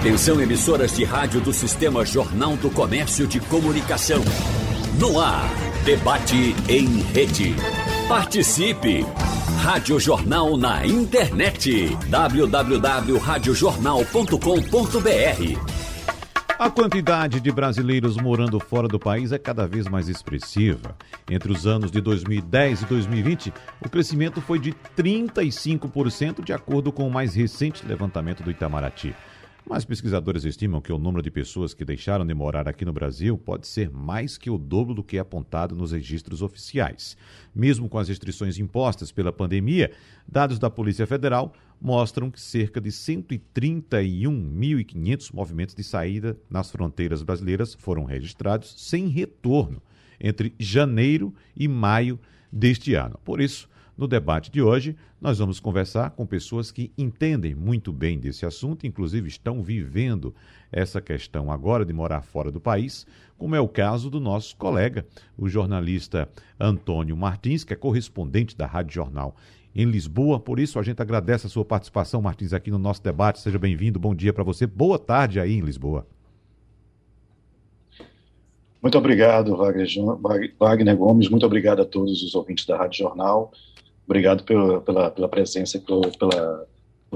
Atenção emissoras de rádio do Sistema Jornal do Comércio de Comunicação. No ar, debate em rede. Participe! Rádio Jornal na internet. www.radiojornal.com.br a quantidade de brasileiros morando fora do país é cada vez mais expressiva. Entre os anos de 2010 e 2020, o crescimento foi de 35%, de acordo com o mais recente levantamento do Itamaraty. Mas pesquisadores estimam que o número de pessoas que deixaram de morar aqui no Brasil pode ser mais que o dobro do que é apontado nos registros oficiais. Mesmo com as restrições impostas pela pandemia, dados da Polícia Federal mostram que cerca de 131.500 movimentos de saída nas fronteiras brasileiras foram registrados sem retorno entre janeiro e maio deste ano. Por isso, no debate de hoje, nós vamos conversar com pessoas que entendem muito bem desse assunto, inclusive estão vivendo essa questão agora de morar fora do país, como é o caso do nosso colega, o jornalista Antônio Martins, que é correspondente da Rádio Jornal em Lisboa. Por isso, a gente agradece a sua participação, Martins, aqui no nosso debate. Seja bem-vindo. Bom dia para você. Boa tarde aí em Lisboa. Muito obrigado, Wagner Gomes. Muito obrigado a todos os ouvintes da Rádio Jornal. Obrigado pela, pela, pela presença e pelo, pela, pelo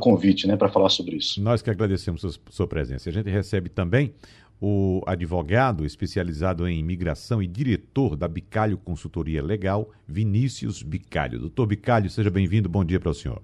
convite né, para falar sobre isso. Nós que agradecemos a sua presença. A gente recebe também o advogado especializado em imigração e diretor da Bicalho Consultoria Legal, Vinícius Bicalho. Doutor Bicalho, seja bem-vindo. Bom dia para o senhor.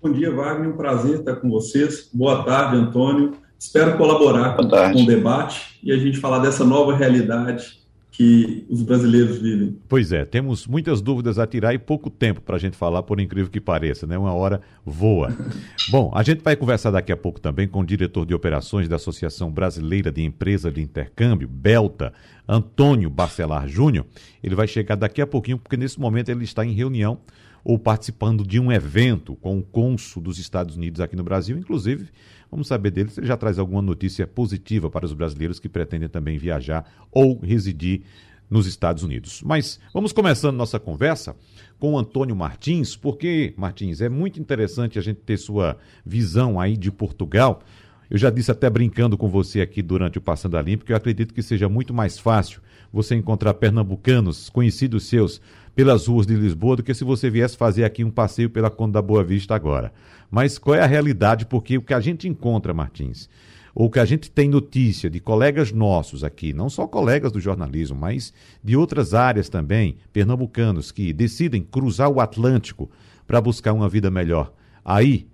Bom dia, Wagner. Um prazer estar com vocês. Boa tarde, Antônio. Espero colaborar com, com o debate e a gente falar dessa nova realidade que os brasileiros vivem. Pois é, temos muitas dúvidas a tirar e pouco tempo para a gente falar, por incrível que pareça, né? Uma hora voa. Bom, a gente vai conversar daqui a pouco também com o diretor de operações da Associação Brasileira de Empresa de Intercâmbio, Belta, Antônio Bacelar Júnior. Ele vai chegar daqui a pouquinho, porque nesse momento ele está em reunião ou participando de um evento com o cônsul dos Estados Unidos aqui no Brasil, inclusive Vamos saber dele se ele já traz alguma notícia positiva para os brasileiros que pretendem também viajar ou residir nos Estados Unidos. Mas vamos começando nossa conversa com o Antônio Martins, porque, Martins, é muito interessante a gente ter sua visão aí de Portugal. Eu já disse até brincando com você aqui durante o Passando a Limpo que eu acredito que seja muito mais fácil você encontrar pernambucanos, conhecidos seus, pelas ruas de Lisboa do que se você viesse fazer aqui um passeio pela Conta da Boa Vista agora. Mas qual é a realidade? Porque o que a gente encontra, Martins, ou que a gente tem notícia de colegas nossos aqui, não só colegas do jornalismo, mas de outras áreas também, pernambucanos, que decidem cruzar o Atlântico para buscar uma vida melhor. Aí,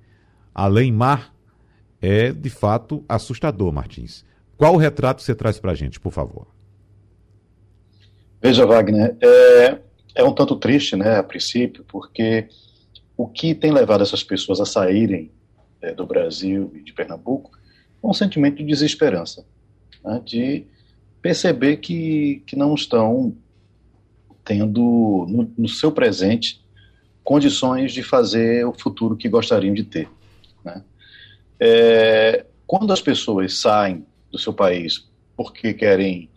além mar, é de fato assustador, Martins. Qual o retrato você traz para a gente, por favor? Veja, Wagner, é, é um tanto triste, né, a princípio, porque o que tem levado essas pessoas a saírem é, do Brasil e de Pernambuco é um sentimento de desesperança, né, de perceber que, que não estão tendo no, no, seu presente condições de fazer o futuro que gostariam de ter. Né. É, quando as pessoas saem do seu país porque querem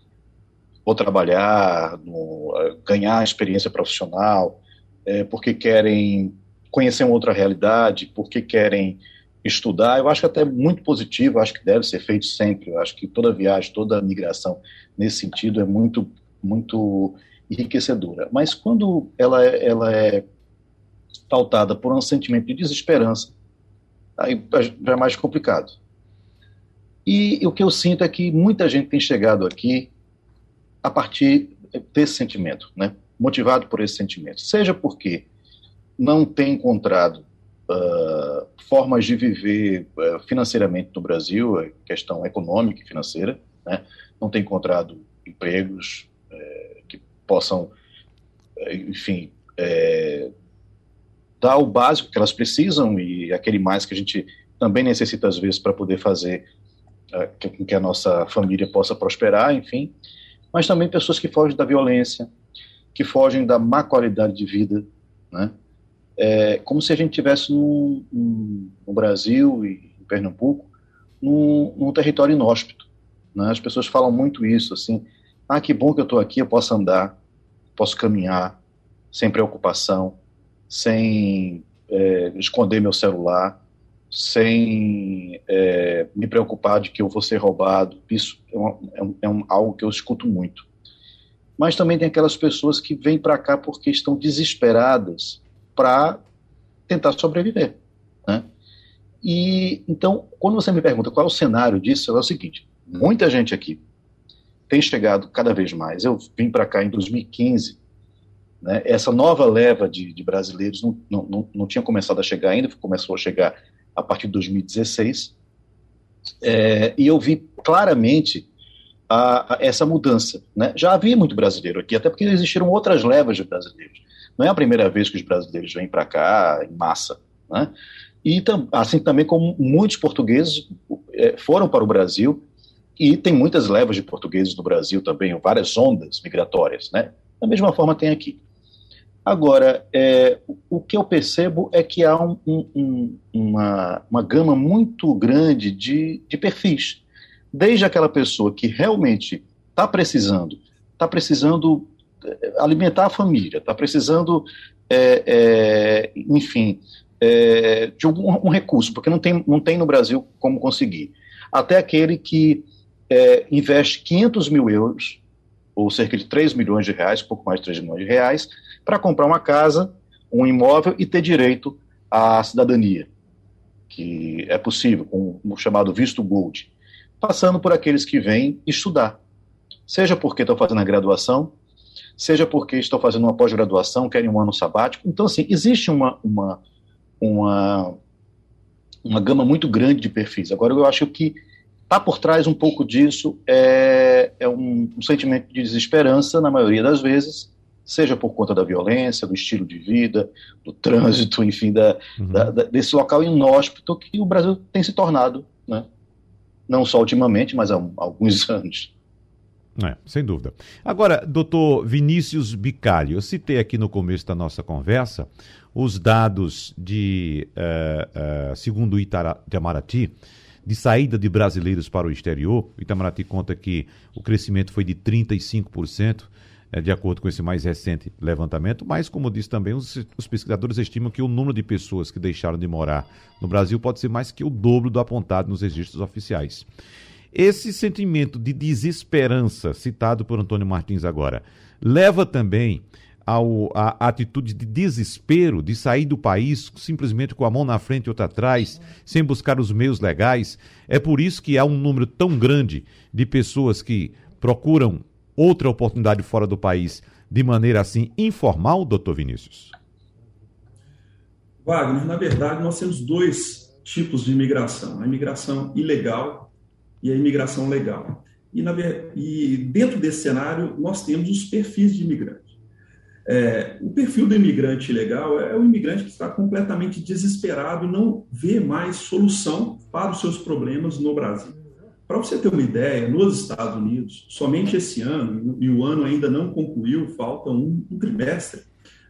ou trabalhar, no, ganhar experiência profissional, é, porque querem conhecer uma outra realidade, porque querem estudar. Eu acho que até muito positivo, acho que deve ser feito sempre. Eu acho que toda viagem, toda migração nesse sentido é muito, muito enriquecedora. Mas quando ela, é, ela é pautada por um sentimento de desesperança, aí já é mais complicado. E, e o que eu sinto é que muita gente tem chegado aqui a partir desse sentimento, né? motivado por esse sentimento. Seja porque não tem encontrado uh, formas de viver uh, financeiramente no Brasil, questão econômica e financeira, né? não tem encontrado empregos uh, que possam, eh, enfim, eh, dar o básico que elas precisam e aquele mais que a gente também necessita às vezes para poder fazer com que a nossa família possa prosperar, enfim mas também pessoas que fogem da violência, que fogem da má qualidade de vida, né? É como se a gente tivesse no, no Brasil e em Pernambuco num, num território inóspito. Né? As pessoas falam muito isso, assim, ah, que bom que eu estou aqui, eu posso andar, posso caminhar, sem preocupação, sem é, esconder meu celular, sem é, me preocupar de que eu vou ser roubado. Isso é, uma, é, um, é algo que eu escuto muito. Mas também tem aquelas pessoas que vêm para cá porque estão desesperadas para tentar sobreviver. Né? E então, quando você me pergunta qual é o cenário disso, é o seguinte: muita gente aqui tem chegado cada vez mais. Eu vim para cá em 2015. Né? Essa nova leva de, de brasileiros não, não, não, tinha começado a chegar ainda, começou a chegar a partir de 2016. É, e eu vi claramente a, a essa mudança. Né? Já havia muito brasileiro aqui, até porque existiram outras levas de brasileiros. Não é a primeira vez que os brasileiros vêm para cá em massa. Né? E assim também como muitos portugueses é, foram para o Brasil e tem muitas levas de portugueses no Brasil também, várias ondas migratórias, né? Da mesma forma tem aqui. Agora, é, o que eu percebo é que há um, um, uma, uma gama muito grande de, de perfis. Desde aquela pessoa que realmente está precisando, está precisando alimentar a família, está precisando, é, é, enfim, é, de algum um recurso, porque não tem, não tem no Brasil como conseguir. Até aquele que é, investe 500 mil euros, ou cerca de 3 milhões de reais, pouco mais de 3 milhões de reais, para comprar uma casa, um imóvel e ter direito à cidadania, que é possível, com o chamado visto gold, passando por aqueles que vêm estudar, seja porque estão fazendo a graduação, seja porque estão fazendo uma pós-graduação, querem um ano sabático. Então, assim, existe uma, uma, uma, uma gama muito grande de perfis. Agora, eu acho que Está por trás um pouco disso é, é um, um, sentimento de desesperança, na maioria das vezes, seja por conta da violência, do estilo de vida, do trânsito, enfim, da, uhum. da, da, desse local inóspito que o Brasil tem se tornado, né? não só ultimamente, mas há, há alguns anos. É, sem dúvida. Agora, doutor Vinícius Bicalho, eu citei aqui no começo da nossa conversa os dados de, uh, uh, segundo o Itamaraty, de saída de brasileiros para o exterior. O Itamaraty conta que o crescimento foi de 35%, é, de acordo com esse mais recente levantamento, mas, como disse também, os, os, pesquisadores estimam que o número de pessoas que deixaram de morar no Brasil pode ser mais que o dobro do apontado nos registros oficiais. Esse sentimento de desesperança, citado por Antônio Martins agora, leva também ao, a atitude de desespero de sair do país simplesmente com a mão na frente e outra atrás, sem buscar os meios legais. É por isso que há um número tão grande de pessoas que procuram outra oportunidade fora do país de maneira assim informal, doutor Vinícius? Wagner, na verdade, nós temos dois tipos de imigração: a imigração ilegal e a imigração legal. E, na, e dentro desse cenário, nós temos os perfis de imigrantes. É, o perfil do imigrante ilegal é o imigrante que está completamente desesperado e não vê mais solução para os seus problemas no Brasil. Para você ter uma ideia, nos Estados Unidos, somente esse ano, e o ano ainda não concluiu, falta um, um trimestre,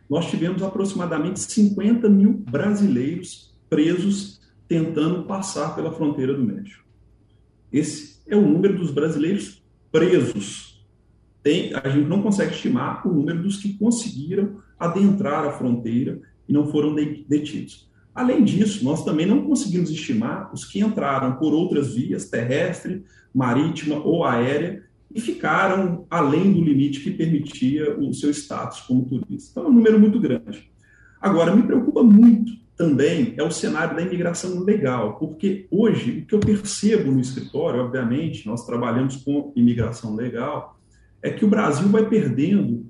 nós tivemos aproximadamente 50 mil brasileiros presos tentando passar pela fronteira do México. Esse é o número dos brasileiros presos tem, a gente não consegue estimar o número dos que conseguiram adentrar a fronteira e não foram detidos. Além disso, nós também não conseguimos estimar os que entraram por outras vias, terrestre, marítima ou aérea, e ficaram além do limite que permitia o seu status como turista. Então, é um número muito grande. Agora, me preocupa muito também é o cenário da imigração legal, porque hoje o que eu percebo no escritório, obviamente, nós trabalhamos com imigração legal, é que o Brasil vai perdendo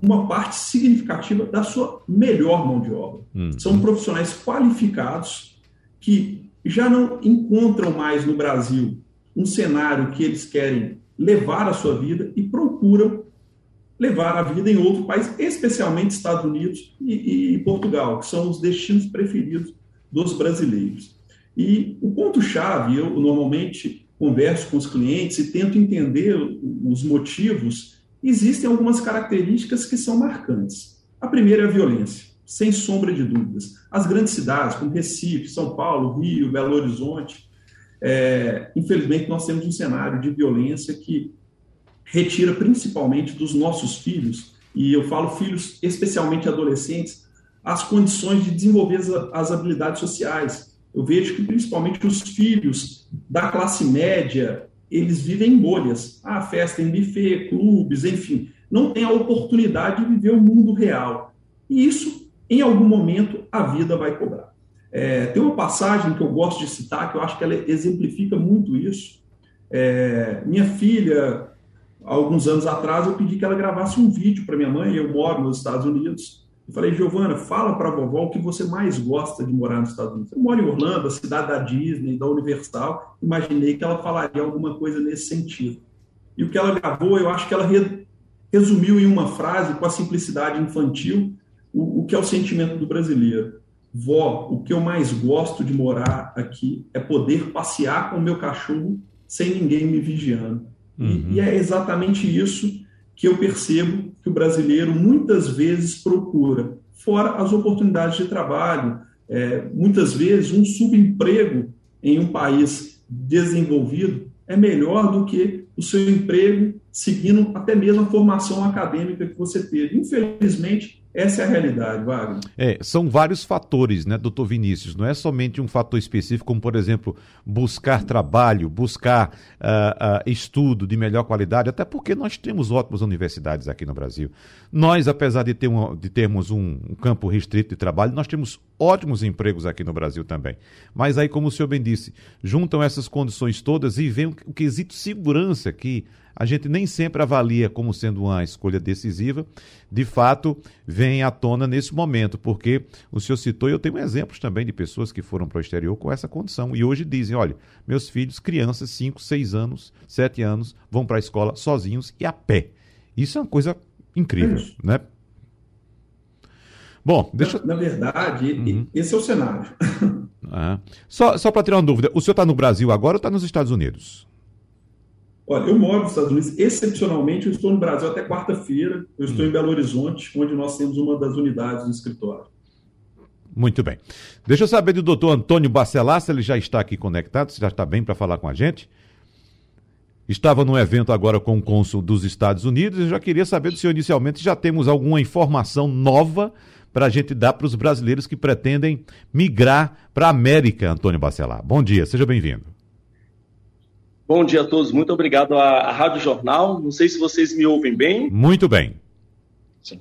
uma parte significativa da sua melhor mão de obra. Hum. São profissionais qualificados que já não encontram mais no Brasil um cenário que eles querem levar a sua vida e procuram levar a vida em outro país, especialmente Estados Unidos e, e Portugal, que são os destinos preferidos dos brasileiros. E o ponto-chave, eu normalmente converso com os clientes e tento entender os motivos, existem algumas características que são marcantes. A primeira é a violência, sem sombra de dúvidas. As grandes cidades, como Recife, São Paulo, Rio, Belo Horizonte, é, infelizmente nós temos um cenário de violência que retira principalmente dos nossos filhos, e eu falo filhos especialmente adolescentes, as condições de desenvolver as, habilidades sociais, Eu vejo que principalmente os filhos da classe média, eles vivem em bolhas. Ah, festa em buffet, clubes, enfim. Não tem a oportunidade de viver o mundo real. E isso, em algum momento, a vida vai cobrar. É, tem uma passagem que eu gosto de citar, que eu acho que ela exemplifica muito isso. É, minha filha, alguns anos atrás, eu pedi que ela gravasse um vídeo para minha mãe. Eu moro nos Estados Unidos. Eu falei, Giovana, fala para a vovó o que você mais gosta de morar nos Estados Unidos. Eu moro em Orlando, a cidade da Disney, da Universal. Imaginei que ela falaria alguma coisa nesse sentido. E o que ela gravou, eu acho que ela resumiu em uma frase, com a simplicidade infantil, o, o que é o sentimento do brasileiro. Vó, o que eu mais gosto de morar aqui é poder passear com o meu cachorro sem ninguém me vigiando. Uhum. E, e é exatamente isso que eu percebo que o brasileiro muitas vezes procura, fora as oportunidades de trabalho. É, muitas vezes, um subemprego em um país desenvolvido é melhor do que o seu emprego seguindo até mesmo a formação acadêmica que você teve. Infelizmente, essa é a realidade, Wagner. É, são vários fatores, né, doutor Vinícius? Não é somente um fator específico, como, por exemplo, buscar trabalho, buscar uh, uh, estudo de melhor qualidade, até porque nós temos ótimas universidades aqui no Brasil. Nós, apesar de, ter um, de termos um, um campo restrito de trabalho, nós temos ótimos empregos aqui no Brasil também. Mas aí, como o senhor bem disse, juntam essas condições todas e vem o, o quesito segurança que a gente nem sempre avalia como sendo uma escolha decisiva, de fato, vem à tona nesse momento, porque o senhor citou, e eu tenho exemplos também de pessoas que foram para o exterior com essa condição, e hoje dizem, olha, meus filhos, crianças, 5, 6 anos, 7 anos, vão para a escola sozinhos e a pé. Isso é uma coisa incrível, é né? Bom, deixa Na, na verdade, uhum. esse é o cenário. Ah. Só, só para tirar uma dúvida, o senhor está no Brasil agora ou está nos Estados Unidos? Olha, eu moro nos Estados Unidos, excepcionalmente, eu estou no Brasil até quarta-feira, eu estou hum. em Belo Horizonte, onde nós temos uma das unidades do escritório. Muito bem. Deixa eu saber do doutor Antônio Bacelar, se ele já está aqui conectado, se já está bem para falar com a gente. Estava num evento agora com o cônsul dos Estados Unidos e já queria saber do senhor inicialmente, já temos alguma informação nova para a gente dar para os brasileiros que pretendem migrar para a América, Antônio Bacelar. Bom dia, seja bem-vindo. Bom dia a todos, muito obrigado à, à Rádio Jornal. Não sei se vocês me ouvem bem. Muito bem. Sim.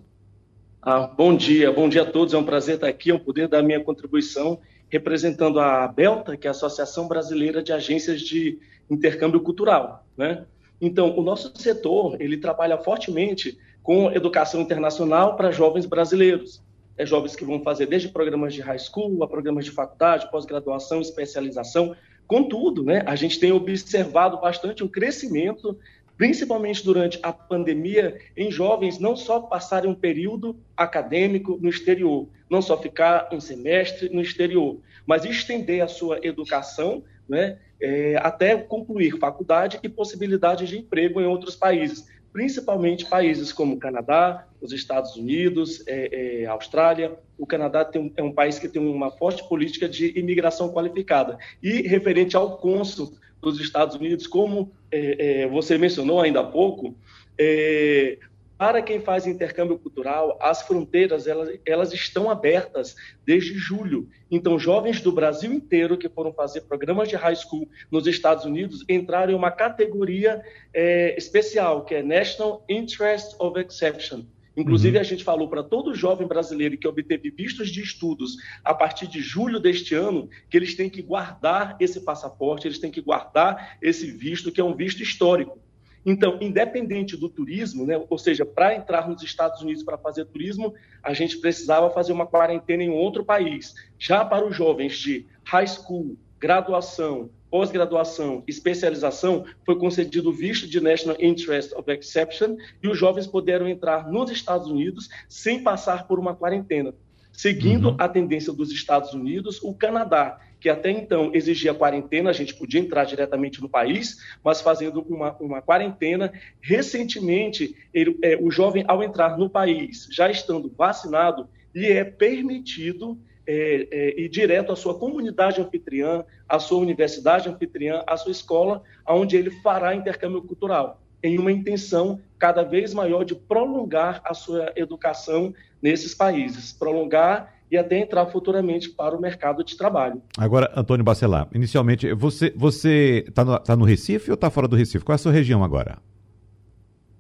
Ah, bom dia, bom dia a todos. É um prazer estar aqui, é um poder dar minha contribuição representando a Belta, que é a Associação Brasileira de Agências de Intercâmbio Cultural. Né? Então, o nosso setor ele trabalha fortemente com educação internacional para jovens brasileiros. É jovens que vão fazer desde programas de high school a programas de faculdade, pós-graduação, especialização, Contudo, né, a gente tem observado bastante um crescimento, principalmente durante a pandemia, em jovens não só passarem um período acadêmico no exterior, não só ficar um semestre no exterior, mas estender a sua educação né, é, até concluir faculdade e possibilidade de emprego em outros países principalmente países como Canadá, os Estados Unidos, é, é, Austrália. O Canadá um, é um país que tem uma forte política de imigração qualificada. E referente ao cônsul dos Estados Unidos, como é, é você mencionou ainda há pouco, é, para quem faz intercâmbio cultural, as fronteiras elas, elas estão abertas desde julho. Então, jovens do Brasil inteiro que foram fazer programas de high school nos Estados Unidos entraram em uma categoria é, especial, que é National Interest of Exception. Inclusive, uhum. a gente falou para todo jovem brasileiro que obteve vistos de estudos a partir de julho deste ano que eles têm que guardar esse passaporte, eles têm que guardar esse visto, que é um visto histórico. Então, independente do turismo, né, ou seja, para entrar nos Estados Unidos para fazer turismo, a gente precisava fazer uma quarentena em outro país. Já para os jovens de high school, graduação, pós-graduação, especialização, foi concedido o visto de National Interest of Exception e os jovens puderam entrar nos Estados Unidos sem passar por uma quarentena. Seguindo uhum. a tendência dos Estados Unidos, o Canadá que até então exigia quarentena, a gente podia entrar diretamente no país, mas fazendo uma, uma quarentena. Recentemente, ele, é, o jovem, ao entrar no país, já estando vacinado, lhe é permitido é, é, ir direto à sua comunidade anfitriã, à sua universidade anfitriã, à sua escola, onde ele fará intercâmbio cultural, em uma intenção cada vez maior de prolongar a sua educação nesses países, prolongar e até entrar futuramente para o mercado de trabalho. Agora, Antônio Bacelar, inicialmente, você você está no, tá no Recife ou está fora do Recife? Qual é a sua região agora?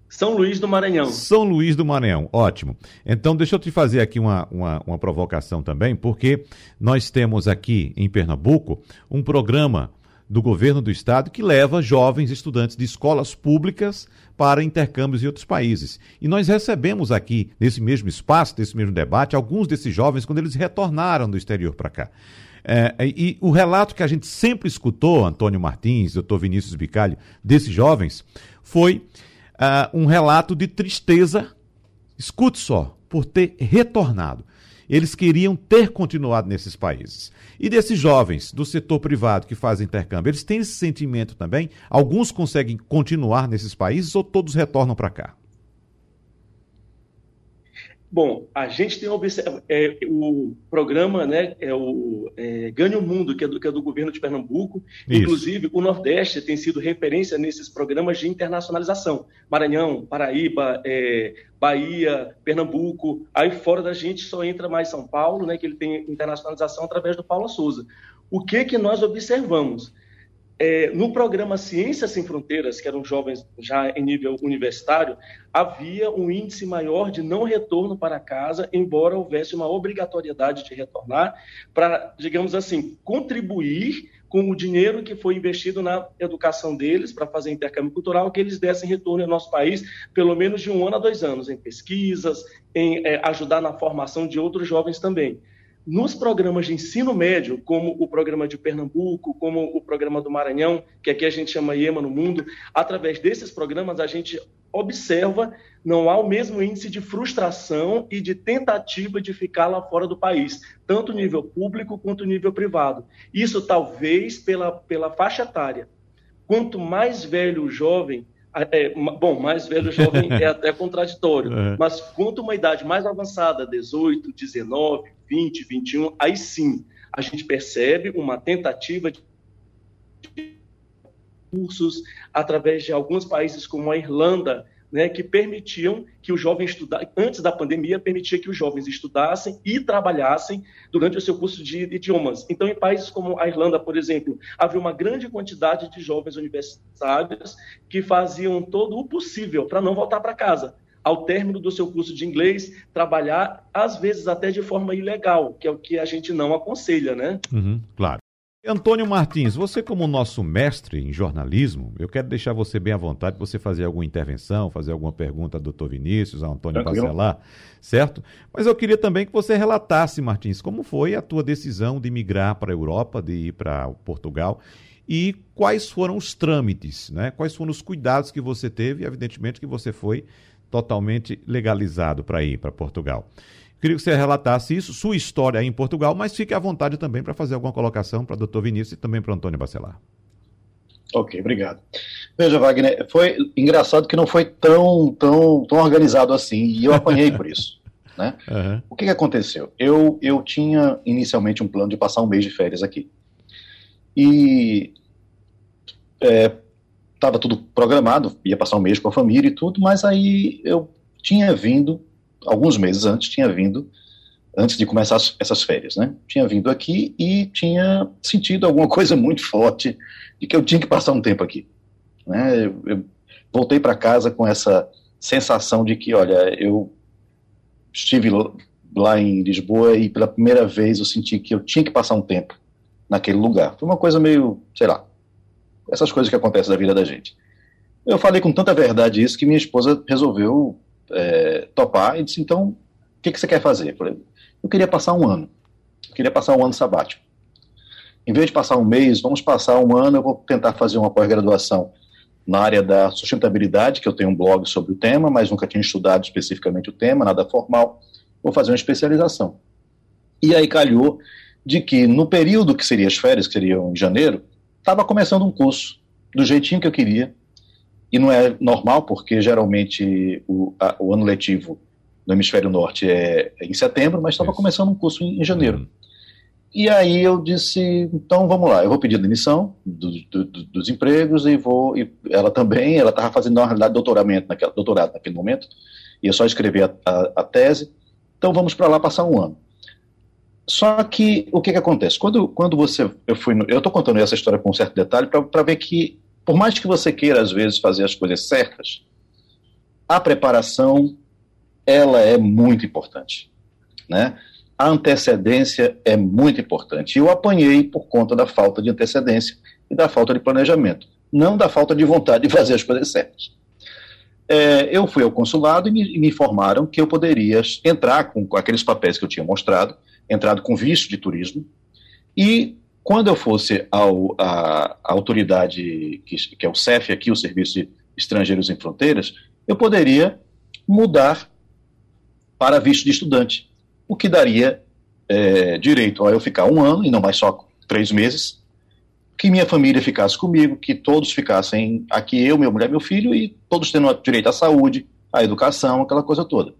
São Luís do Maranhão. São Luís do Maranhão, ótimo. Então, deixa eu te fazer aqui uma, uma, uma provocação também, porque nós temos aqui em Pernambuco um programa do governo do estado que leva jovens estudantes de escolas públicas para intercâmbios em outros países. E nós recebemos aqui, nesse mesmo espaço, nesse mesmo debate, alguns desses jovens quando eles retornaram do exterior para cá. É, e o relato que a gente sempre escutou, Antônio Martins, doutor Vinícius Bicalho, desses jovens, foi uh, um relato de tristeza, escute só, por ter retornado. Eles queriam ter continuado nesses países. E desses jovens do setor privado que fazem intercâmbio, eles têm esse sentimento também? Alguns conseguem continuar nesses países ou todos retornam para cá? Bom, a gente tem é, o programa, né, é o é, Ganhe o Mundo, que é, do, que é do governo de Pernambuco. Isso. Inclusive, o Nordeste tem sido referência nesses programas de internacionalização. Maranhão, Paraíba, é, Bahia, Pernambuco. Aí fora da gente só entra mais São Paulo, né, que ele tem internacionalização através do Paulo Souza. O que que nós observamos? É, no programa Ciências Sem Fronteiras, que eram jovens já em nível universitário, havia um índice maior de não retorno para casa, embora houvesse uma obrigatoriedade de retornar, para, digamos assim, contribuir com o dinheiro que foi investido na educação deles, para fazer intercâmbio cultural, que eles dessem retorno ao nosso país, pelo menos de um ano a dois anos, em pesquisas, em é, ajudar na formação de outros jovens também. Nos programas de ensino médio, como o programa de Pernambuco, como o programa do Maranhão, que aqui a gente chama IEMA no mundo, através desses programas a gente observa não há o mesmo índice de frustração e de tentativa de ficar lá fora do país, tanto nível público quanto nível privado. Isso talvez pela, pela faixa etária. Quanto mais velho o jovem, é, bom, mais velho jovem é até contraditório, uhum. mas quanto uma idade mais avançada, 18, 19, 20, 21, aí sim a gente percebe uma tentativa de cursos através de alguns países como a Irlanda, né, que permitiam que o jovem estudasse, antes da pandemia, permitia que os jovens estudassem e trabalhassem durante o seu curso de idiomas. Então, em países como a Irlanda, por exemplo, havia uma grande quantidade de jovens universitários que faziam todo o possível para não voltar para casa. Ao término do seu curso de inglês, trabalhar, às vezes até de forma ilegal, que é o que a gente não aconselha, né? Uhum, claro. Antônio Martins, você como nosso mestre em jornalismo, eu quero deixar você bem à vontade para você fazer alguma intervenção, fazer alguma pergunta ao doutor Vinícius, ao Antônio Tranquilo. Bacelar, certo? Mas eu queria também que você relatasse, Martins, como foi a tua decisão de migrar para a Europa, de ir para Portugal e quais foram os trâmites, né? Quais foram os cuidados que você teve e, evidentemente, que você foi totalmente legalizado para ir para Portugal. Queria que você relatasse isso, sua história aí em Portugal, mas fique à vontade também para fazer alguma colocação para o doutor Vinícius e também para o Antônio Bacelar. Ok, obrigado. Veja, Wagner, foi engraçado que não foi tão, tão, tão organizado assim, e eu apanhei por isso. Né? Uhum. O que, que aconteceu? Eu, eu tinha inicialmente um plano de passar um mês de férias aqui. E estava tudo programado, ia passar um mês com a família e tudo, mas aí eu tinha vindo alguns meses antes, tinha vindo, antes de começar as, essas férias, né? Tinha vindo aqui e tinha sentido alguma coisa muito forte de que eu tinha que passar um tempo aqui. Né? Eu, eu voltei para casa com essa sensação de que, olha, eu estive lá em Lisboa e pela primeira vez eu senti que eu tinha que passar um tempo naquele lugar. Foi uma coisa meio, sei lá, essas coisas que acontecem na vida da gente. Eu falei com tanta verdade isso que minha esposa resolveu é, topar e disse, então, o que, que você quer fazer? Eu queria passar um ano. Eu queria passar um ano sabático. Em vez de passar um mês, vamos passar um ano, eu vou tentar fazer uma pós-graduação na área da sustentabilidade, que eu tenho um blog sobre o tema, mas nunca tinha estudado especificamente o tema, nada formal. Vou fazer uma especialização. E aí calhou de que no período que seria as férias, que seriam em janeiro, estava começando um curso do jeitinho que eu queria, e não é normal, porque geralmente o, a, o ano letivo no hemisfério norte é, é em setembro, mas estava começando um curso em, em janeiro. Uhum. E aí eu disse, então vamos lá, eu vou pedir demissão do, do, do, dos empregos e vou. E ela também, ela estava fazendo na realidade doutoramento naquela, doutorado naquele momento, ia só escrever a, a, a tese. Então vamos para lá passar um ano. Só que o que, que acontece? Quando, quando você. Eu fui. No, eu estou contando essa história com um certo detalhe para ver que, por mais que você queira, às vezes, fazer as coisas certas, a preparação ela é muito importante. Né? A antecedência é muito importante. Eu apanhei por conta da falta de antecedência e da falta de planejamento, não da falta de vontade de fazer as coisas certas. É, eu fui ao consulado e me, me, informaram que eu poderia entrar com, com aqueles papéis que eu tinha mostrado entrado com visto de turismo, e quando eu fosse ao, a, a autoridade, que, que, é o CEF aqui, o Serviço de Estrangeiros em Fronteiras, eu poderia mudar para visto de estudante, o que daria é, direito a eu ficar um ano, e não mais só três meses, que minha família ficasse comigo, que todos ficassem aqui, eu, minha mulher, meu filho, e todos tendo direito à saúde, à educação, aquela coisa toda.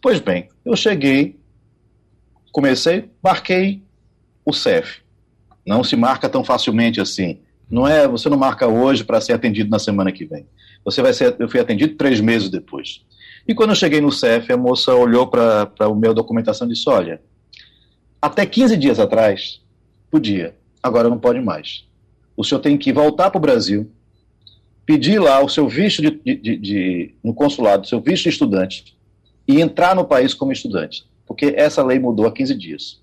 Pois bem, eu cheguei comecei, marquei o CEF. Não se marca tão facilmente assim. Não é, você não marca hoje para ser atendido na semana que vem. Você vai ser, eu fui atendido três meses depois. E quando eu cheguei no CEF, a moça olhou para a minha documentação e disse: Olha, até 15 dias atrás, podia, agora não pode mais. O senhor tem que voltar para o Brasil, pedir lá o seu visto de, de, de, de, no consulado, seu visto de estudante, e entrar no país como estudante porque essa lei mudou há 15 dias.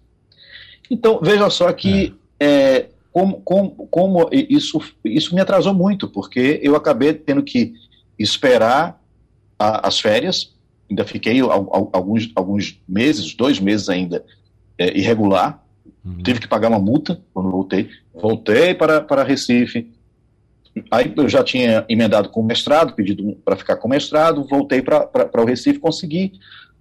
Então, veja só que é. É, como, como, como isso, isso me atrasou muito, porque eu acabei tendo que esperar a, as férias, ainda fiquei alguns, alguns meses, dois meses ainda, é, irregular, uhum. tive que pagar uma multa quando voltei, voltei para, para Recife, aí eu já tinha emendado com mestrado, pedido para ficar com mestrado, voltei para o Recife, consegui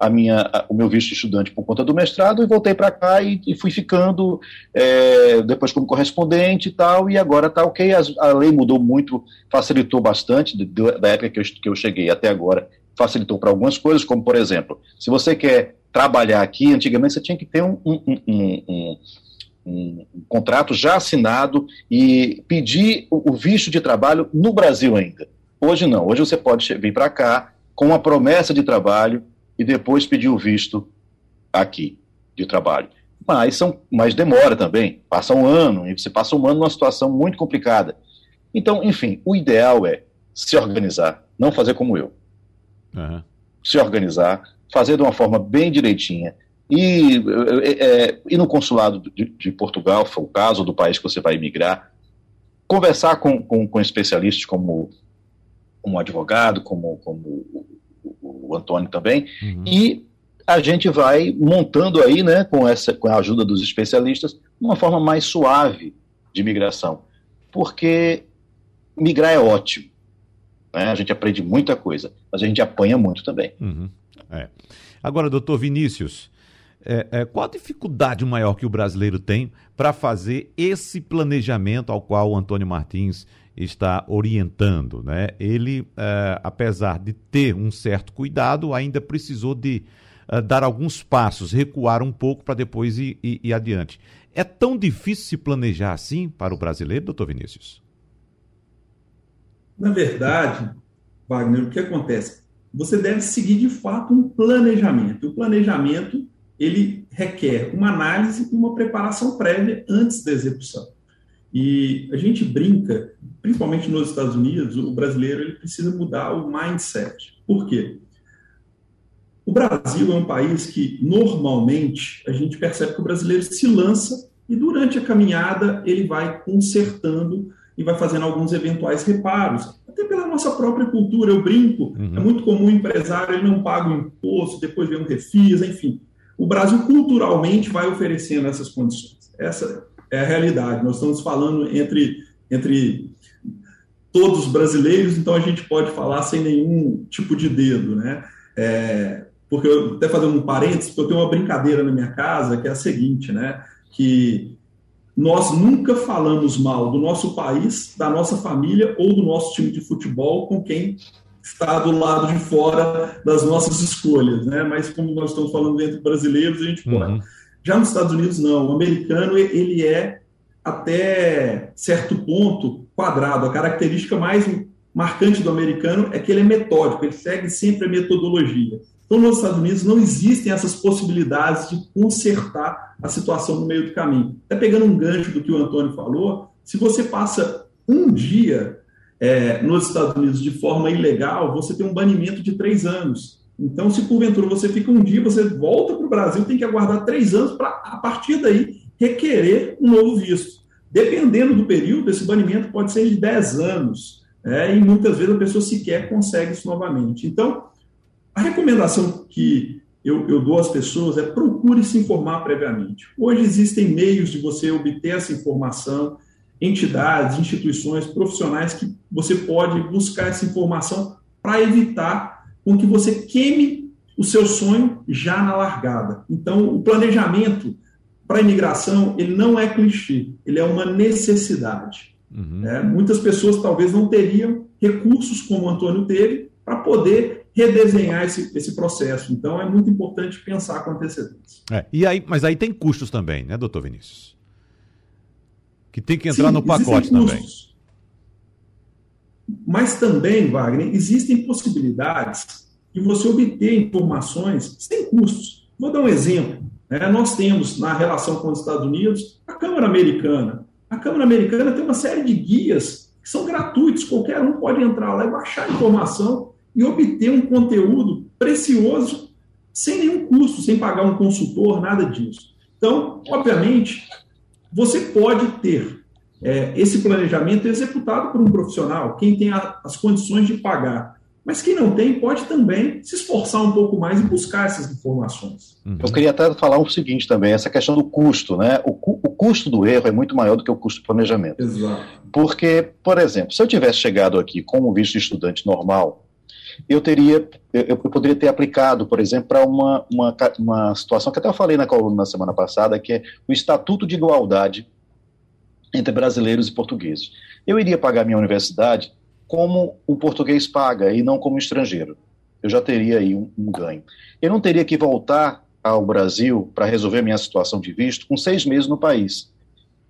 a minha, a, o meu visto de estudante por conta do mestrado e voltei para cá e, e, fui ficando é, depois como correspondente e tal, e agora está ok. A, a, lei mudou muito, facilitou bastante de, de, da época que eu, que eu cheguei até agora, facilitou para algumas coisas, como por exemplo, se você quer trabalhar aqui, antigamente você tinha que ter um, um, um, um um, contrato já assinado e pedir o, o, visto de trabalho no Brasil ainda. Hoje não, hoje você pode vir para cá com uma promessa de trabalho e depois pedir o visto aqui de trabalho. Mas, são, mas demora também, passa um ano, e você passa um ano numa situação muito complicada. Então, enfim, o ideal é se organizar, não fazer como eu. Uhum. Se organizar, fazer de uma forma bem direitinha. E, é, é, ir no consulado de, de, Portugal, foi o caso do país que você vai emigrar, conversar com, com, com especialistas como um advogado, como, como o Antônio também, uhum. e a gente vai montando aí, né, com, essa, com a ajuda dos especialistas, uma forma mais suave de migração. Porque migrar é ótimo. Né? A gente aprende muita coisa, mas a gente apanha muito também. Uhum. É. Agora, doutor Vinícius, é, é, qual a dificuldade maior que o brasileiro tem para fazer esse planejamento ao qual o Antônio Martins está orientando. Né? Ele, é, apesar de ter um certo cuidado, ainda precisou de é, dar alguns passos, recuar um pouco para depois ir, ir, ir, adiante. É tão difícil se planejar assim para o brasileiro, doutor Vinícius? Na verdade, Wagner, o que acontece? Você deve seguir de fato um planejamento. O planejamento ele requer uma análise e uma preparação prévia antes da execução. E a gente brinca, principalmente nos Estados Unidos, o brasileiro ele precisa mudar o mindset. Por quê? O Brasil é um país que, normalmente, a gente percebe que o brasileiro se lança e, durante a caminhada, ele vai consertando e vai fazendo alguns eventuais reparos. Até pela nossa própria cultura, eu brinco, uhum. é muito comum o empresário ele não paga o imposto, depois vem um refis, enfim. O Brasil, culturalmente, vai oferecendo essas condições. Essa é a realidade. Nós estamos falando entre, entre todos os brasileiros, então a gente pode falar sem nenhum tipo de dedo, né? É, porque eu até fazendo um parênteses, porque eu tenho uma brincadeira na minha casa que é a seguinte, né? Que nós nunca falamos mal do nosso país, da nossa família ou do nosso time de futebol com quem está do lado de fora das nossas escolhas, né? Mas como nós estamos falando entre brasileiros, a gente pode. Uhum. Já nos Estados Unidos, não. O americano, ele é, até certo ponto, quadrado. A característica mais marcante do americano é que ele é metódico, ele segue sempre a metodologia. Então, Então, nos Estados Unidos não existem essas possibilidades de consertar a situação no meio do caminho. Até pegando um gancho do que o Antônio falou, se você passa um dia é, nos Estados Unidos de forma ilegal, você tem um banimento de três anos. Então, se porventura você fica um dia, você volta para o Brasil, tem que aguardar três anos para, a partir daí, requerer um novo visto. Dependendo do período, esse banimento pode ser de 10 anos, é, e muitas vezes a pessoa sequer consegue isso novamente. Então, a recomendação que eu, eu, dou às pessoas é procure se informar previamente. Hoje existem meios de você obter essa informação, entidades, instituições, profissionais que você pode buscar essa informação para evitar com que você queime o seu sonho já na largada. Então, o planejamento para a imigração ele não é clichê, ele é uma necessidade. Uhum. É, muitas pessoas talvez não teriam recursos como o Antônio teve para poder redesenhar esse, esse processo. Então, é muito importante pensar com antecedência. É, e aí, mas aí tem custos também, né, doutor Vinícius? Que tem que entrar Sim, no pacote também. Mas também, Wagner, existem possibilidades de você obter informações sem custos. Vou dar um exemplo. Né? Nós temos, na relação com os Estados Unidos, a Câmara Americana. A Câmara Americana tem uma série de guias que são gratuitos, qualquer um pode entrar lá e baixar informação e obter um conteúdo precioso sem nenhum custo, sem pagar um consultor, nada disso. Então, obviamente, você pode ter é, esse planejamento executado por um profissional, quem tem a, as condições de pagar. Mas quem não tem pode também se esforçar um pouco mais e buscar essas informações. Uhum. Eu queria até falar o seguinte também, essa questão do custo, né? O, cu, o, custo do erro é muito maior do que o custo do planejamento. Exato. Porque, por exemplo, se eu tivesse chegado aqui com um visto de estudante normal, eu teria, eu, poderia ter aplicado, por exemplo, para uma, uma, uma situação que até eu falei na coluna na semana passada, que é o Estatuto de Igualdade entre brasileiros e portugueses. Eu iria pagar minha universidade como o português paga e não como estrangeiro. Eu já teria aí um, um ganho. Eu não teria que voltar ao Brasil para resolver minha situação de visto com seis meses no país.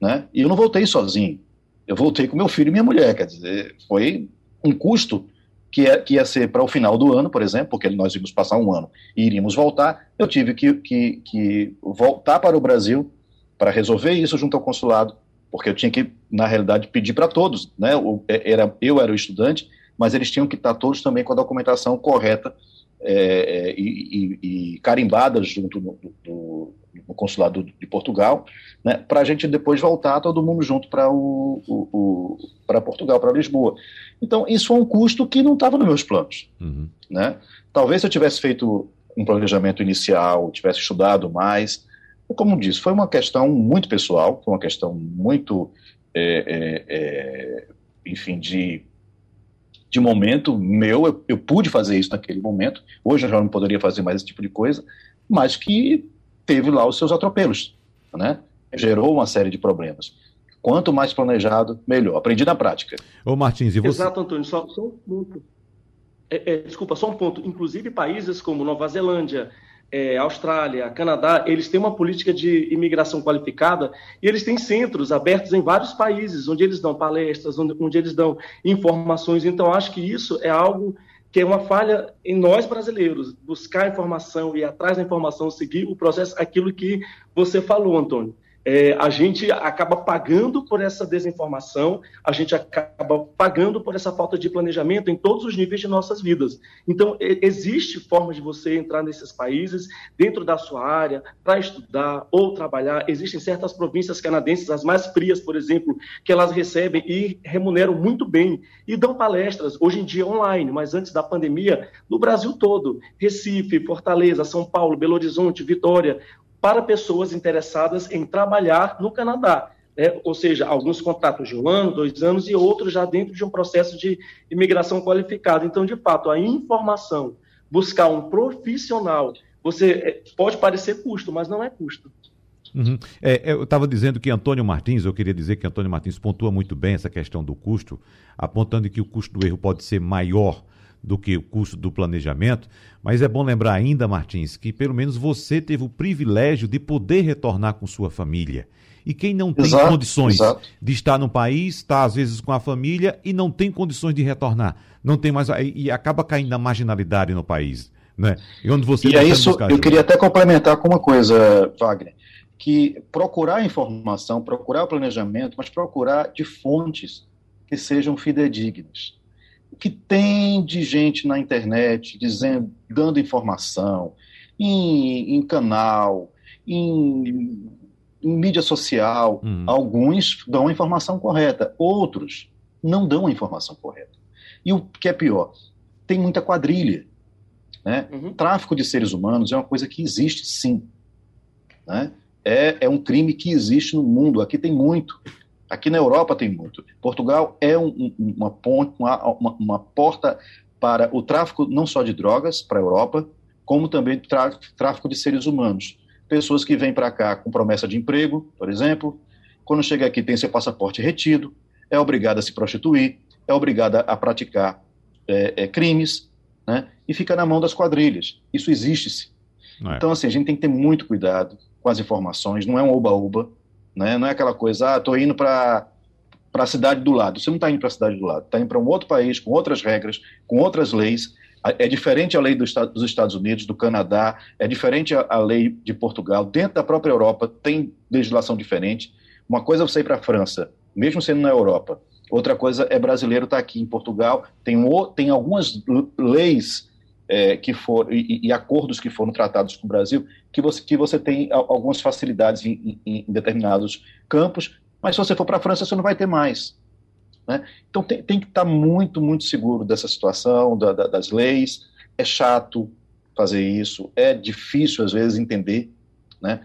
Né? E eu não voltei sozinho. Eu voltei com meu filho e minha mulher. Quer dizer, foi um custo que, é, que ia ser para o final do ano, por exemplo, porque nós íamos passar um ano e iríamos voltar. Eu tive que, que, que voltar para o Brasil para resolver isso junto ao consulado porque eu tinha que, na realidade, pedir para todos, né? É, era, eu era o estudante, mas eles tinham que estar todos também com a documentação correta é, é e, e, e, carimbada junto no, do, no consulado de Portugal, né? Para a gente depois voltar todo mundo junto para o, o, o para Portugal, para Lisboa. Então isso foi um custo que não estava nos meus planos, uhum. né? Talvez se eu tivesse feito um planejamento inicial, tivesse estudado mais, como disse, foi uma questão muito pessoal, foi uma questão muito, é, é, é, enfim, de, de momento meu. Eu, eu, pude fazer isso naquele momento. Hoje eu já não poderia fazer mais esse tipo de coisa, mas que teve lá os seus atropelos, né? Gerou uma série de problemas. Quanto mais planejado, melhor. Aprendi na prática. Ô Martins, e você? Exato, Antônio. Só, só um ponto. É, é, desculpa, só um ponto. Inclusive países como Nova Zelândia, é, Austrália, Canadá, eles têm uma política de imigração qualificada e eles têm centros abertos em vários países, onde eles dão palestras, onde, onde eles dão informações. Então, acho que isso é algo que é uma falha em nós brasileiros, buscar informação, ir atrás da informação, seguir o processo, aquilo que você falou, Antônio é, a gente acaba pagando por essa desinformação, a gente acaba pagando por essa falta de planejamento em todos os níveis de nossas vidas. Então, existe forma de você entrar nesses países dentro da sua área para estudar ou trabalhar. Existem certas províncias canadenses, as mais frias, por exemplo, que elas recebem e remuneram muito bem e dão palestras, hoje em dia online, mas antes da pandemia, no Brasil todo. Recife, Fortaleza, São Paulo, Belo Horizonte, Vitória, para pessoas interessadas em trabalhar no Canadá. Né? ou seja, alguns contratos de um ano, dois anos e outros já dentro de um processo de imigração qualificada. Então, de fato, a informação, buscar um profissional, você é, pode parecer custo, mas não é custo. Uhum. É, eu estava dizendo que Antônio Martins, eu queria dizer que Antônio Martins pontua muito bem essa questão do custo, apontando que o custo do erro pode ser maior do que o custo do planejamento, mas é bom lembrar ainda, Martins, que pelo menos você teve o privilégio de poder retornar com sua família. E quem não tem exato, condições exato. de estar no país, está às vezes com a família e não tem condições de retornar, não tem mais e acaba caindo na marginalidade no país. Né? E onde você e é isso, eu queria até complementar com uma coisa, Wagner, que procurar informação, procurar o planejamento, mas procurar de fontes que sejam fidedignas. O que tem de gente na internet dizendo, dando informação, em, em canal, em, em, mídia social, hum. alguns dão a informação correta, outros não dão a informação correta. E o que é pior, tem muita quadrilha. Né? Uhum. Tráfico de seres humanos é uma coisa que existe sim. Né? É, é um crime que existe no mundo. Aqui tem muito. Aqui na Europa tem muito. Portugal é um, uma, ponte, uma, uma, uma, porta para o tráfico não só de drogas para a Europa, como também tráfico de seres humanos. Pessoas que vêm para cá com promessa de emprego, por exemplo, quando chega aqui tem seu passaporte retido, é obrigada a se prostituir, é obrigada a praticar é, é, crimes, né? e fica na mão das quadrilhas. Isso existe-se. É. Então, assim, a gente tem que ter muito cuidado com as informações, não é um oba-oba, né? não é aquela coisa, ah, estou indo para a cidade do lado. Você não está indo para a cidade do lado, está indo para um outro país, com outras regras, com outras leis. É diferente a lei dos Estados Unidos, do Canadá, é diferente a lei de Portugal. Dentro da própria Europa tem legislação diferente. Uma coisa é você ir para a França, mesmo sendo na Europa. Outra coisa é brasileiro estar tá aqui em Portugal. Tem, tem algumas leis é, que foram e, e, acordos que foram tratados com o Brasil que você, que você tem algumas facilidades em, em, em determinados campos, mas se você for para a França, você não vai ter mais. Né? Então tem, tem, que estar tá muito, muito seguro dessa situação, da, da, das leis. É chato fazer isso, é difícil às vezes entender, né?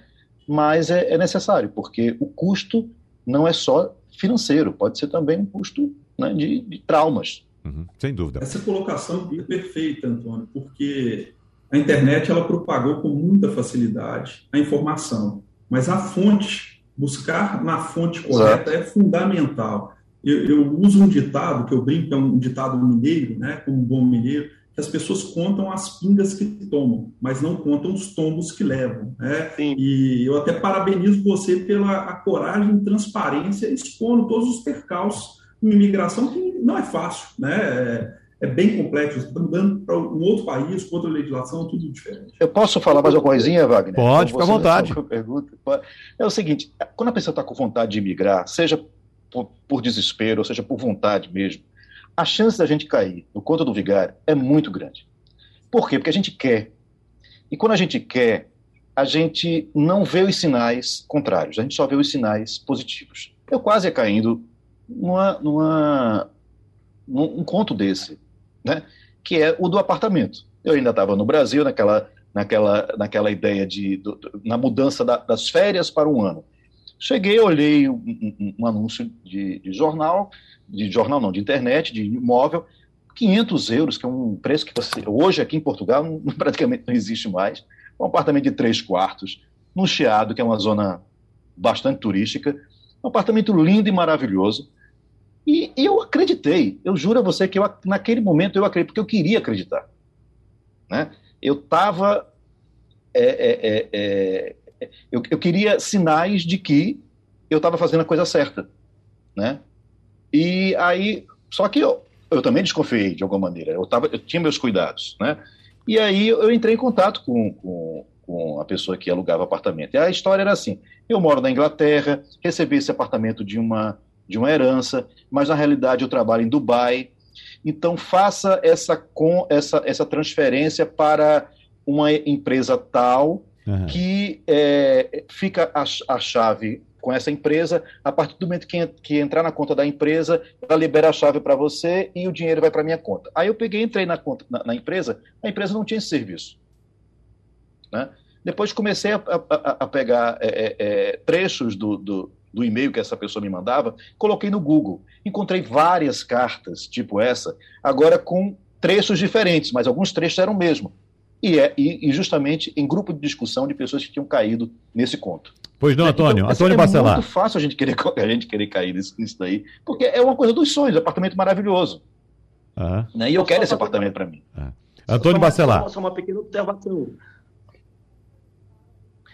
mas é, é necessário, porque o custo não é só financeiro, pode ser também um custo né, de, de, traumas. Uhum, sem dúvida. Essa colocação é perfeita, Antônio, porque a internet ela propagou com muita facilidade a informação, mas a fonte, buscar na fonte correta Exato. é fundamental. Eu, eu, uso um ditado que eu brinco, é um ditado mineiro, né, como um bom mineiro, que as pessoas contam as pingas que tomam, mas não contam os tombos que levam. Né? E eu até parabenizo você pela a coragem e transparência, expondo todos os percalços em imigração, que não é fácil, né? É, é bem complexo. Você está mudando para um outro país, com outra legislação, tudo diferente. Eu posso falar mais uma coisinha, Wagner? Pode, fica à vontade. É o seguinte: quando a pessoa está com vontade de imigrar, seja por, por desespero, ou seja por vontade mesmo, a chance da gente cair no conto do vigário é muito grande. Por quê? Porque a gente quer. E quando a gente quer, a gente não vê os sinais contrários, a gente só vê os sinais positivos. Eu quase ia caindo numa, numa, num conto desse, né? que é o do apartamento. Eu ainda estava no Brasil, naquela, naquela, naquela ideia de do, na mudança da, das férias para um ano. Cheguei, olhei um, um, um anúncio de, de jornal, de jornal não, de internet, de imóvel, 500 euros, que é um preço que você, hoje aqui em Portugal praticamente não existe mais, um apartamento de três quartos, no Chiado, que é uma zona bastante turística, um apartamento lindo e maravilhoso, e, eu acreditei, eu juro a você que eu, naquele momento eu acreditei, porque eu queria acreditar, né? Eu estava, é, é, é, é, eu, eu queria sinais de que eu estava fazendo a coisa certa, né? E aí, só que eu, eu também desconfiei de alguma maneira, eu, tava, eu tinha meus cuidados, né? E aí eu entrei em contato com, com, com a pessoa que alugava apartamento. E a história era assim: eu moro na Inglaterra, recebi esse apartamento de uma, de uma herança, mas na realidade eu trabalho em Dubai. Então faça essa, com, essa, essa transferência para uma empresa tal uhum. que é, fica a, a chave com essa empresa, a partir do momento que, que entrar na conta da empresa, ela libera a chave para você e o dinheiro vai para minha conta. Aí eu peguei, entrei na, conta, na, na, empresa, a empresa não tinha esse serviço. Né? Depois comecei a, a, a pegar é, é, é, trechos do, do, do e-mail que essa pessoa me mandava, coloquei no Google. Encontrei várias cartas, tipo essa, agora com trechos diferentes, mas alguns trechos eram o mesmo. E, é, e, e justamente em grupo de discussão de pessoas que tinham caído nesse conto. Pois não, Antônio. Então, Antônio é Bacelar. É muito fácil a gente querer, a gente querer cair nisso, nisso daí, porque é uma coisa dos sonhos, um apartamento maravilhoso. Uhum. Né? E eu quero esse apartamento para mim. Uhum. Antônio Bacelar. Só uma pequena observação.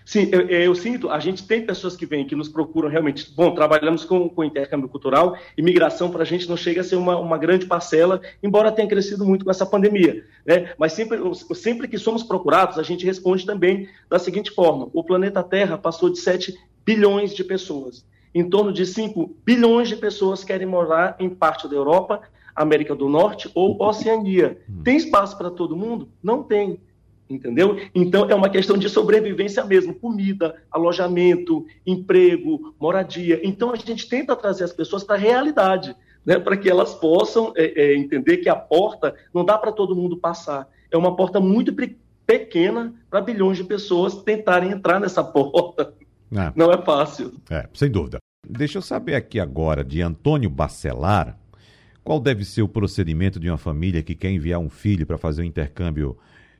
Sim, eu, eu, sinto, a gente tem pessoas que vêm, que nos procuram realmente. Bom, trabalhamos com, com intercâmbio cultural, imigração para a gente não chega a ser uma, uma grande parcela, embora tenha crescido muito com essa pandemia. Né? Mas sempre, sempre que somos procurados, a gente responde também da seguinte forma: o planeta Terra passou de 7 bilhões de pessoas. Em torno de 5 bilhões de pessoas querem morar em parte da Europa, América do Norte ou Oceania. Hum. Tem espaço para todo mundo? Não tem entendeu? Então é uma questão de sobrevivência mesmo, comida, alojamento, emprego, moradia. Então a gente tenta trazer as pessoas para a realidade, né, para que elas possam é, é, entender que a porta não dá para todo mundo passar. É uma porta muito pequena para bilhões de pessoas tentarem entrar nessa porta. É. Não é fácil. É, sem dúvida. Deixa eu saber aqui agora de Antônio Bacelar. Qual deve ser o procedimento de uma família que quer enviar um filho para fazer um intercâmbio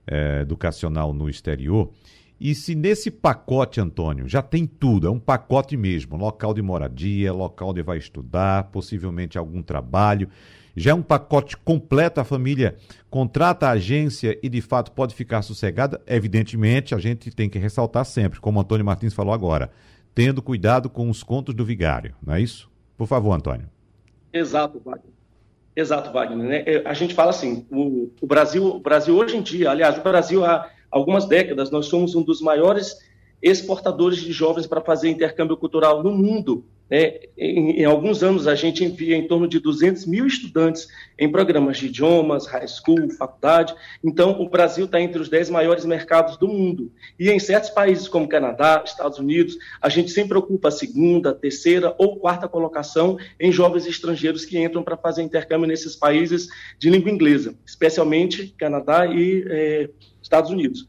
é, educacional no exterior. E se nesse pacote, Antônio, já tem tudo, é um pacote mesmo, local de moradia, local onde vai estudar, possivelmente algum trabalho, já é um pacote completo, a família contrata a agência e de fato pode ficar sossegada. Evidentemente, a gente tem que ressaltar sempre, como Antônio Martins falou agora, tendo cuidado com os contos do vigário, não é isso? Por favor, Antônio. Exato, Wagner. Exato, Wagner. Né? É, a gente fala assim, o, o, Brasil, o Brasil hoje em dia, aliás, o Brasil há algumas décadas, nós somos um dos maiores exportadores de jovens para fazer intercâmbio cultural no mundo. Né? Em, em, alguns anos, a gente envia em torno de 200 mil estudantes em programas de idiomas, high school, faculdade. Então, o Brasil está entre os 10 maiores mercados do mundo. E em certos países, como Canadá, Estados Unidos, a gente sempre ocupa a segunda, terceira ou quarta colocação em jovens estrangeiros que entram para fazer intercâmbio nesses países de língua inglesa, especialmente Canadá e é, Estados Unidos.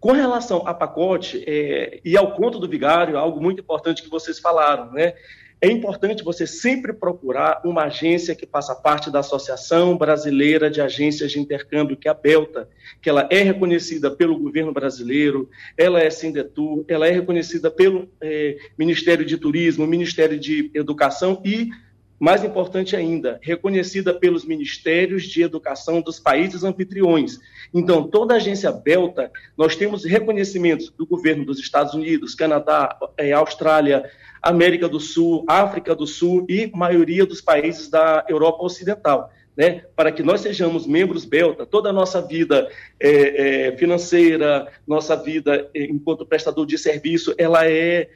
Com relação a pacote é, e ao conto do vigário, algo muito importante que vocês falaram, né? É importante você sempre procurar uma agência que faça parte da Associação Brasileira de Agências de Intercâmbio, que é a BELTA, que ela é reconhecida pelo governo brasileiro, ela é Sindetur, ela é reconhecida pelo é, Ministério de Turismo, Ministério de Educação e mais importante ainda, reconhecida pelos ministérios de educação dos países anfitriões. Então, toda a agência Belta, nós temos reconhecimentos do governo dos Estados Unidos, Canadá, é, Austrália, América do Sul, África do Sul e maioria dos países da Europa Ocidental. Né, para que nós sejamos membros Belta, toda a nossa vida é, é, financeira, nossa vida é, enquanto prestador de serviço, ela é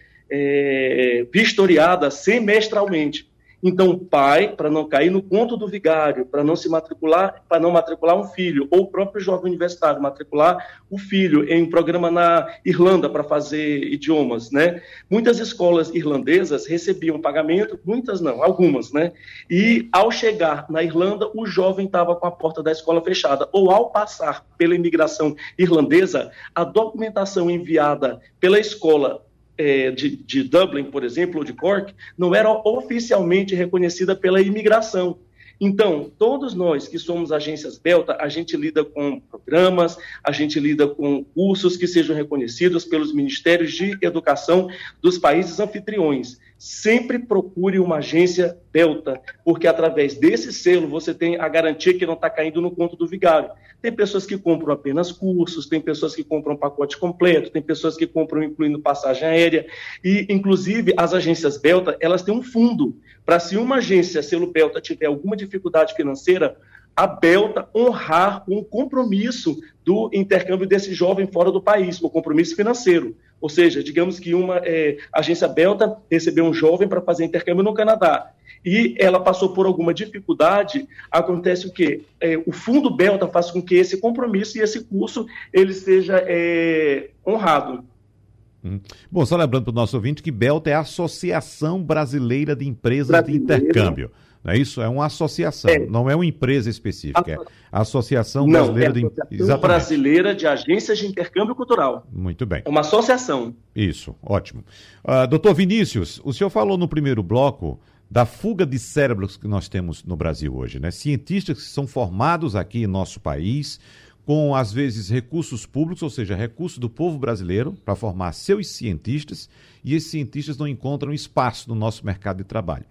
vistoriada semestralmente. Então, o pai, para não cair no conto do vigário, para não se matricular, para não matricular um filho, ou o próprio jovem universitário matricular o filho em um programa na Irlanda para fazer idiomas, né? Muitas escolas irlandesas recebiam pagamento, muitas não, algumas, né? E ao chegar na Irlanda, o jovem estava com a porta da escola fechada, ou ao passar pela imigração irlandesa, a documentação enviada pela escola é, de, de Dublin, por exemplo, ou de Cork, não era oficialmente reconhecida pela imigração. Então, todos nós que somos agências Belta, a gente lida com programas, a gente lida com cursos que sejam reconhecidos pelos ministérios de educação dos países anfitriões sempre procure uma agência Delta, porque através desse selo você tem a garantia que não está caindo no conto do vigário. Tem pessoas que compram apenas cursos, tem pessoas que compram pacote completo, tem pessoas que compram incluindo passagem aérea, e inclusive as agências Delta, elas têm um fundo para se uma agência selo Delta tiver alguma dificuldade financeira, a Belta honrar um compromisso do intercâmbio desse jovem fora do país, o compromisso financeiro. Ou seja, digamos que uma é, agência Belta recebeu um jovem para fazer intercâmbio no Canadá e ela passou por alguma dificuldade, acontece o quê? É, o fundo Belta faz com que esse compromisso e esse curso ele seja é, honrado. Hum. Bom, só lembrando para o nosso ouvinte que Belta é a Associação Brasileira de Empresas Brasileiro. de Intercâmbio. Não é isso? É uma associação, é. não é uma empresa específica. É a Associação Brasileira não, é a Associação de Brasileira de Agências de Intercâmbio Cultural. Muito bem. É uma associação. Isso, ótimo. Uh, doutor Vinícius, o senhor falou no primeiro bloco da fuga de cérebros que nós temos no Brasil hoje, né? Cientistas que são formados aqui em nosso país, com às vezes recursos públicos, ou seja, recursos do povo brasileiro para formar seus cientistas, e esses cientistas não encontram espaço no nosso mercado de trabalho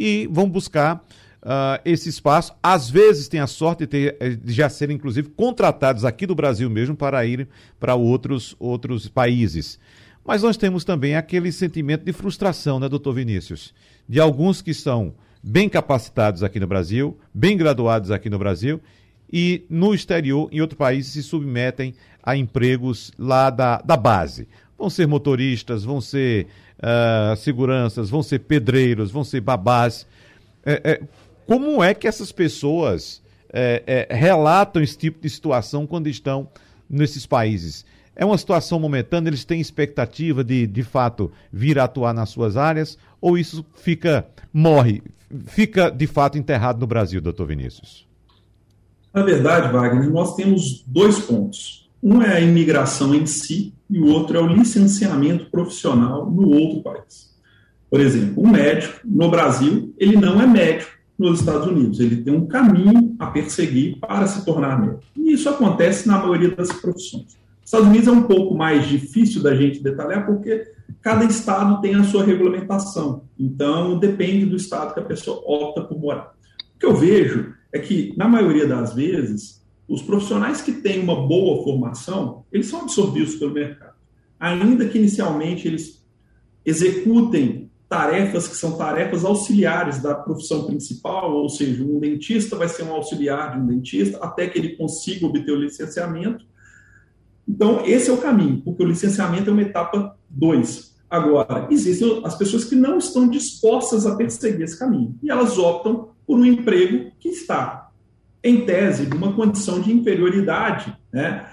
e vão buscar uh, esse espaço. Às vezes tem a sorte de, ter, eh, de, já serem, inclusive, contratados aqui do Brasil mesmo para ir para outros, outros países. Mas nós temos também aquele sentimento de frustração, né, doutor Vinícius? De alguns que são bem capacitados aqui no Brasil, bem graduados aqui no Brasil, e no exterior, em outro país, se submetem a empregos lá da, da base. Vão ser motoristas, vão ser uh, seguranças, vão ser pedreiros, vão ser babás. É, é, como é que essas pessoas é, é relatam esse tipo de situação quando estão nesses países? É uma situação momentânea, eles têm expectativa de, de fato, vir atuar nas suas áreas, ou isso fica, morre, fica de fato enterrado no Brasil, doutor Vinícius? Na verdade, Wagner, nós temos dois pontos. Um é a imigração em si e o outro é o licenciamento profissional no outro país. Por exemplo, um médico no Brasil, ele não é médico nos Estados Unidos, ele tem um caminho a perseguir para se tornar médico. E isso acontece na maioria das profissões. Estados Unidos é um pouco mais difícil da gente detalhar porque cada estado tem a sua regulamentação. Então, depende do estado que a pessoa opta por morar. O que eu vejo é que, na maioria das vezes, os profissionais que têm uma boa formação, eles são absorvidos pelo mercado. Ainda que inicialmente eles executem tarefas que são tarefas auxiliares da profissão principal, ou seja, um dentista vai ser um auxiliar de um dentista até que ele consiga obter o licenciamento. Então, esse é o caminho, porque o licenciamento é uma etapa 2. Agora, existem as pessoas que não estão dispostas a perseguir esse caminho, e elas optam por um emprego que está, em tese, numa condição de inferioridade né,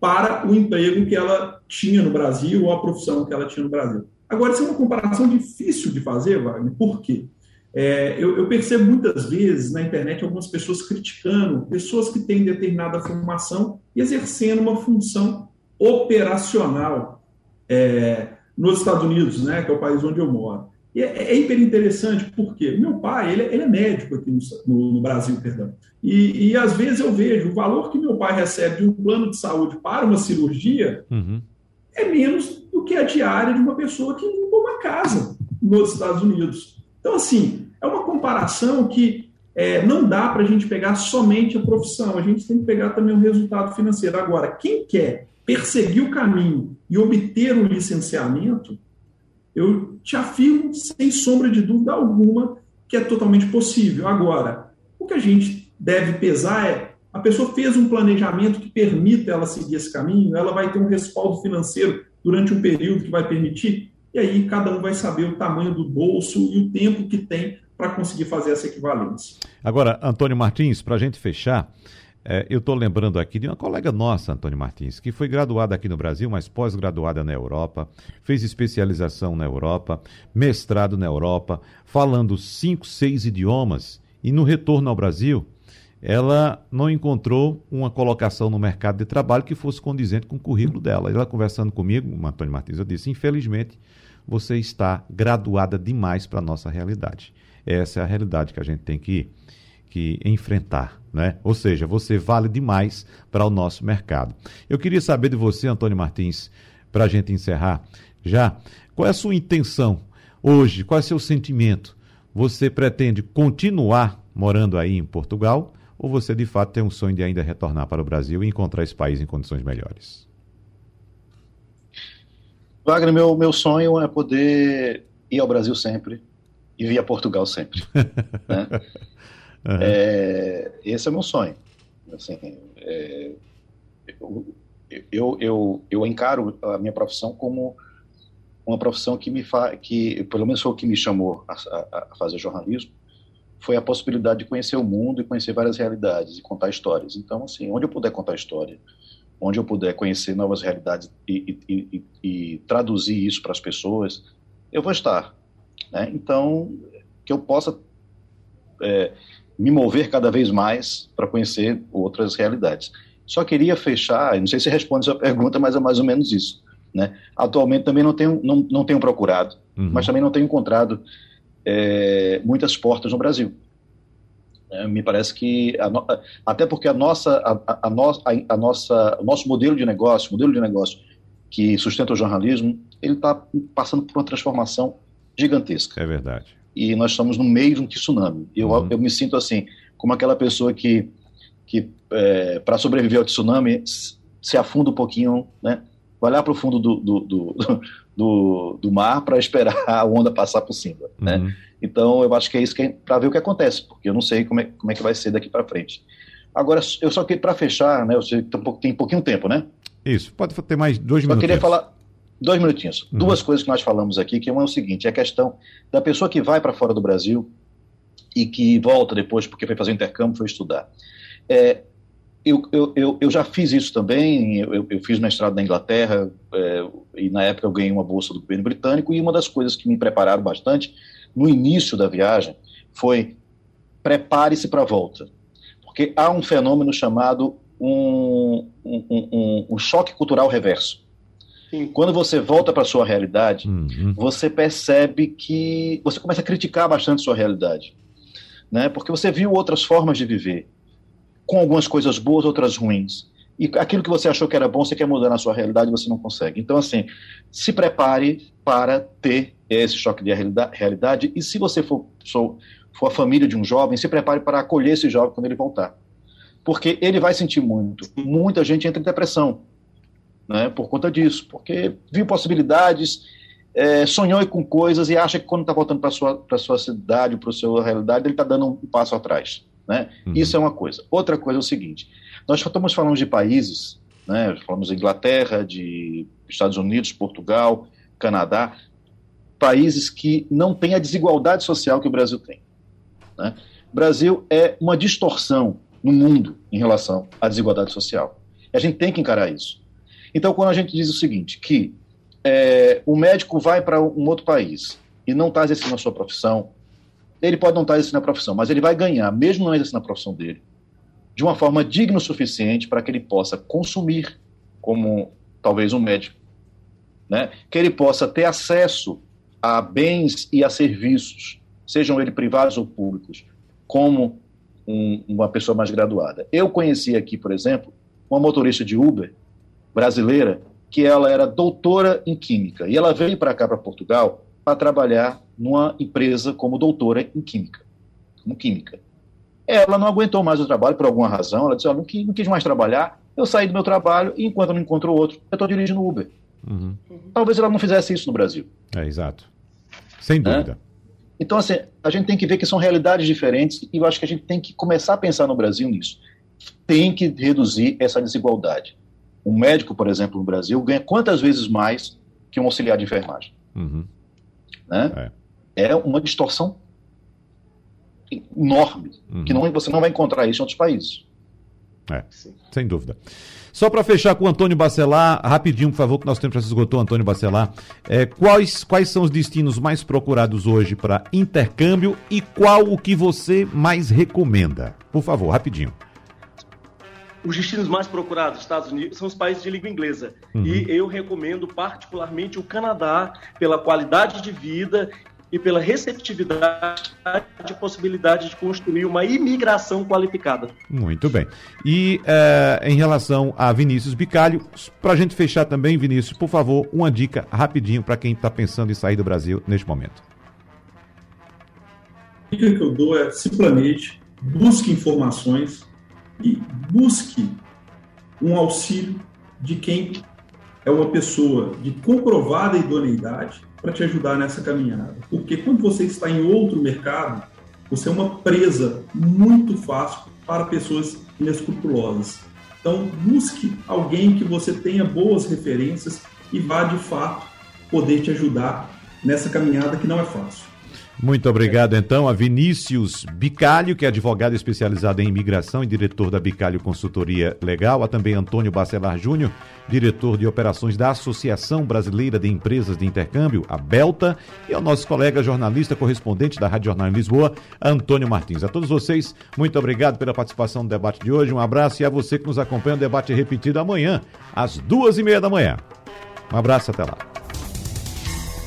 para o emprego que ela tinha no Brasil ou a profissão que ela tinha no Brasil. Agora, isso é uma comparação difícil de fazer, Wagner, por quê? É, eu, eu, percebo muitas vezes na internet algumas pessoas criticando pessoas que têm determinada formação e exercendo uma função operacional é, nos Estados Unidos, né, que é o país onde eu moro. E é, é hiper interessante porque meu pai ele, ele é médico aqui no, no, no Brasil, perdão. E, e, às vezes eu vejo o valor que meu pai recebe de um plano de saúde para uma cirurgia uhum. é menos do que a diária de uma pessoa que limpa uma casa nos Estados Unidos. Então, assim, é uma comparação que é, não dá para a gente pegar somente a profissão, a gente tem que pegar também o resultado financeiro. Agora, quem quer perseguir o caminho e obter um licenciamento, eu te afirmo, sem sombra de dúvida alguma, que é totalmente possível. Agora, o que a gente deve pesar é a pessoa fez um planejamento que permita ela seguir esse caminho, ela vai ter um respaldo financeiro durante um período que vai permitir, e aí cada um vai saber o tamanho do bolso e o tempo que tem para conseguir fazer essa equivalência. Agora, Antônio Martins, para a gente fechar, é, eu estou lembrando aqui de uma colega nossa, Antônio Martins, que foi graduada aqui no Brasil, mas pós-graduada na Europa, fez especialização na Europa, mestrado na Europa, falando cinco, seis idiomas, e no retorno ao Brasil, ela não encontrou uma colocação no mercado de trabalho que fosse condizente com o currículo dela. Ela conversando comigo, Antônio Martins, eu disse: infelizmente, você está graduada demais para a nossa realidade. Essa é a realidade que a gente tem que, que enfrentar. Né? Ou seja, você vale demais para o nosso mercado. Eu queria saber de você, Antônio Martins, para a gente encerrar já, qual é a sua intenção hoje? Qual é o seu sentimento? Você pretende continuar morando aí em Portugal ou você de fato tem um sonho de ainda retornar para o Brasil e encontrar esse país em condições melhores? Wagner, meu, meu sonho é poder ir ao Brasil sempre e vir a Portugal sempre. né? Uhum. É, esse é o meu sonho. Assim, é, eu, eu, eu encaro a minha profissão como uma profissão que me faz, que pelo menos foi o que me chamou a, a, a, fazer jornalismo, foi a possibilidade de conhecer o mundo e conhecer várias realidades e contar histórias. Então, assim, onde eu puder contar história, onde eu puder conhecer novas realidades e, e, e, e traduzir isso para as pessoas, eu vou estar. Né? Então, que eu possa é, me mover cada vez mais para conhecer outras realidades. Só queria fechar, não sei se responde a sua pergunta, mas é mais ou menos isso. Né? Atualmente também não tenho, não, não tenho procurado, uhum. mas também não tenho encontrado é, muitas portas no Brasil. É, me parece que, no, até porque a nossa, a, a, no, a, a, nossa, o nosso modelo de negócio, modelo de negócio que sustenta o jornalismo, ele está passando por uma transformação gigantesca. É verdade. E nós estamos no meio de um tsunami. Eu, uhum. eu me sinto assim, como aquela pessoa que, que é, para sobreviver ao tsunami, se afunda um pouquinho, né? vai lá para o fundo do, do, do, do, do mar para esperar a onda passar por cima, né? Uhum. Então, eu acho que é isso que é para ver o que acontece, porque eu não sei como é, como é que vai ser daqui para frente. Agora, eu só queria, para fechar, né, eu sei tem pouquinho tempo, né? Isso, pode ter mais dois minutos. Eu queria falar dois minutinhos. Uhum. Duas coisas que nós falamos aqui, que uma é o seguinte, é a questão da pessoa que vai para fora do Brasil e que volta depois porque foi fazer intercâmbio, foi estudar. É, eu, eu, eu, eu, já fiz isso também, eu, eu fiz mestrado na Inglaterra é, e na época eu ganhei uma bolsa do governo britânico e uma das coisas que me prepararam bastante no início da viagem foi prepare-se para a volta, porque há um fenômeno chamado um, um, um, um choque cultural reverso. Sim. Quando você volta para a sua realidade, uhum. você percebe que você começa a criticar bastante sua realidade, né? Porque você viu outras formas de viver com algumas coisas boas, outras ruins. E aquilo que você achou que era bom, você quer mudar na sua realidade, você não consegue. Então, assim, se prepare para ter esse choque de realidade. E se você for, for, for a família de um jovem, se prepare para acolher esse jovem quando ele voltar. Porque ele vai sentir muito. Muita gente entra em depressão né, por conta disso, porque viu possibilidades, é, sonhou com coisas e acha que quando está voltando para a sua, sua cidade, para a sua realidade, ele está dando um passo atrás. Né? Uhum. Isso é uma coisa. Outra coisa é o seguinte: nós estamos falando de países, né? falamos de Inglaterra, de Estados Unidos, Portugal, Canadá, países que não têm a desigualdade social que o Brasil tem. Né? O Brasil é uma distorção no mundo em relação à desigualdade social. E a gente tem que encarar isso. Então, quando a gente diz o seguinte, que é, o médico vai para um outro país e não está exercendo a sua profissão, ele pode não estar exercendo a profissão, mas ele vai ganhar, mesmo não exercendo a profissão dele, de uma forma digna o suficiente para que ele possa consumir como talvez um médico, né? que ele possa ter acesso a bens e a serviços, sejam eles privados ou públicos, como um, uma pessoa mais graduada. Eu conheci aqui, por exemplo, uma motorista de Uber brasileira que ela era doutora em química e ela veio para cá, para Portugal, para trabalhar numa empresa como doutora em química, como química. Ela não aguentou mais o trabalho por alguma razão, ela disse, oh, não, quis, não quis mais trabalhar, eu saí do meu trabalho e enquanto eu não encontro outro, eu estou dirigindo Uber. Uhum. Talvez ela não fizesse isso no Brasil. É, exato. Sem dúvida. É? Então, assim, a gente tem que ver que são realidades diferentes e eu acho que a gente tem que começar a pensar no Brasil nisso. Tem que reduzir essa desigualdade. Um médico, por exemplo, no Brasil, ganha quantas vezes mais que um auxiliar de enfermagem? Uhum. Né? É. é. uma distorção enorme, uhum. que não, você não vai encontrar isso em outros países. É, sem dúvida. Só para fechar com o Antônio Bacelar, rapidinho, por favor, que nosso tempo já se esgotou, Antônio Bacelar. É, quais, quais são os destinos mais procurados hoje para intercâmbio e qual o que você mais recomenda? Por favor, rapidinho. Os destinos mais procurados dos Estados Unidos são os países de língua inglesa. Uhum. E eu recomendo particularmente o Canadá pela qualidade de vida e pela receptividade e possibilidade de construir uma imigração qualificada. Muito bem. E é, em relação a Vinícius Bicalho, para a gente fechar também, Vinícius, por favor, uma dica rapidinho para quem está pensando em sair do Brasil neste momento. A dica que eu dou é simplesmente busque informações e busque um auxílio de quem é uma pessoa de comprovada idoneidade para te ajudar nessa caminhada. Porque quando você está em outro mercado, você é uma presa muito fácil para pessoas inescrupulosas. Então, busque alguém que você tenha boas referências e vá de fato poder te ajudar nessa caminhada que não é fácil. Muito obrigado, então, a Vinícius Bicalho, que é advogado especializado em imigração e diretor da Bicalho Consultoria Legal, a também Antônio Bacelar Júnior, diretor de operações da Associação Brasileira de Empresas de Intercâmbio, a Belta, e ao nosso colega jornalista correspondente da Rádio Jornal em Lisboa, Antônio Martins. A todos vocês, muito obrigado pela participação no debate de hoje, um abraço e a você que nos acompanha o debate repetido amanhã, às duas e meia da manhã. Um abraço, até lá.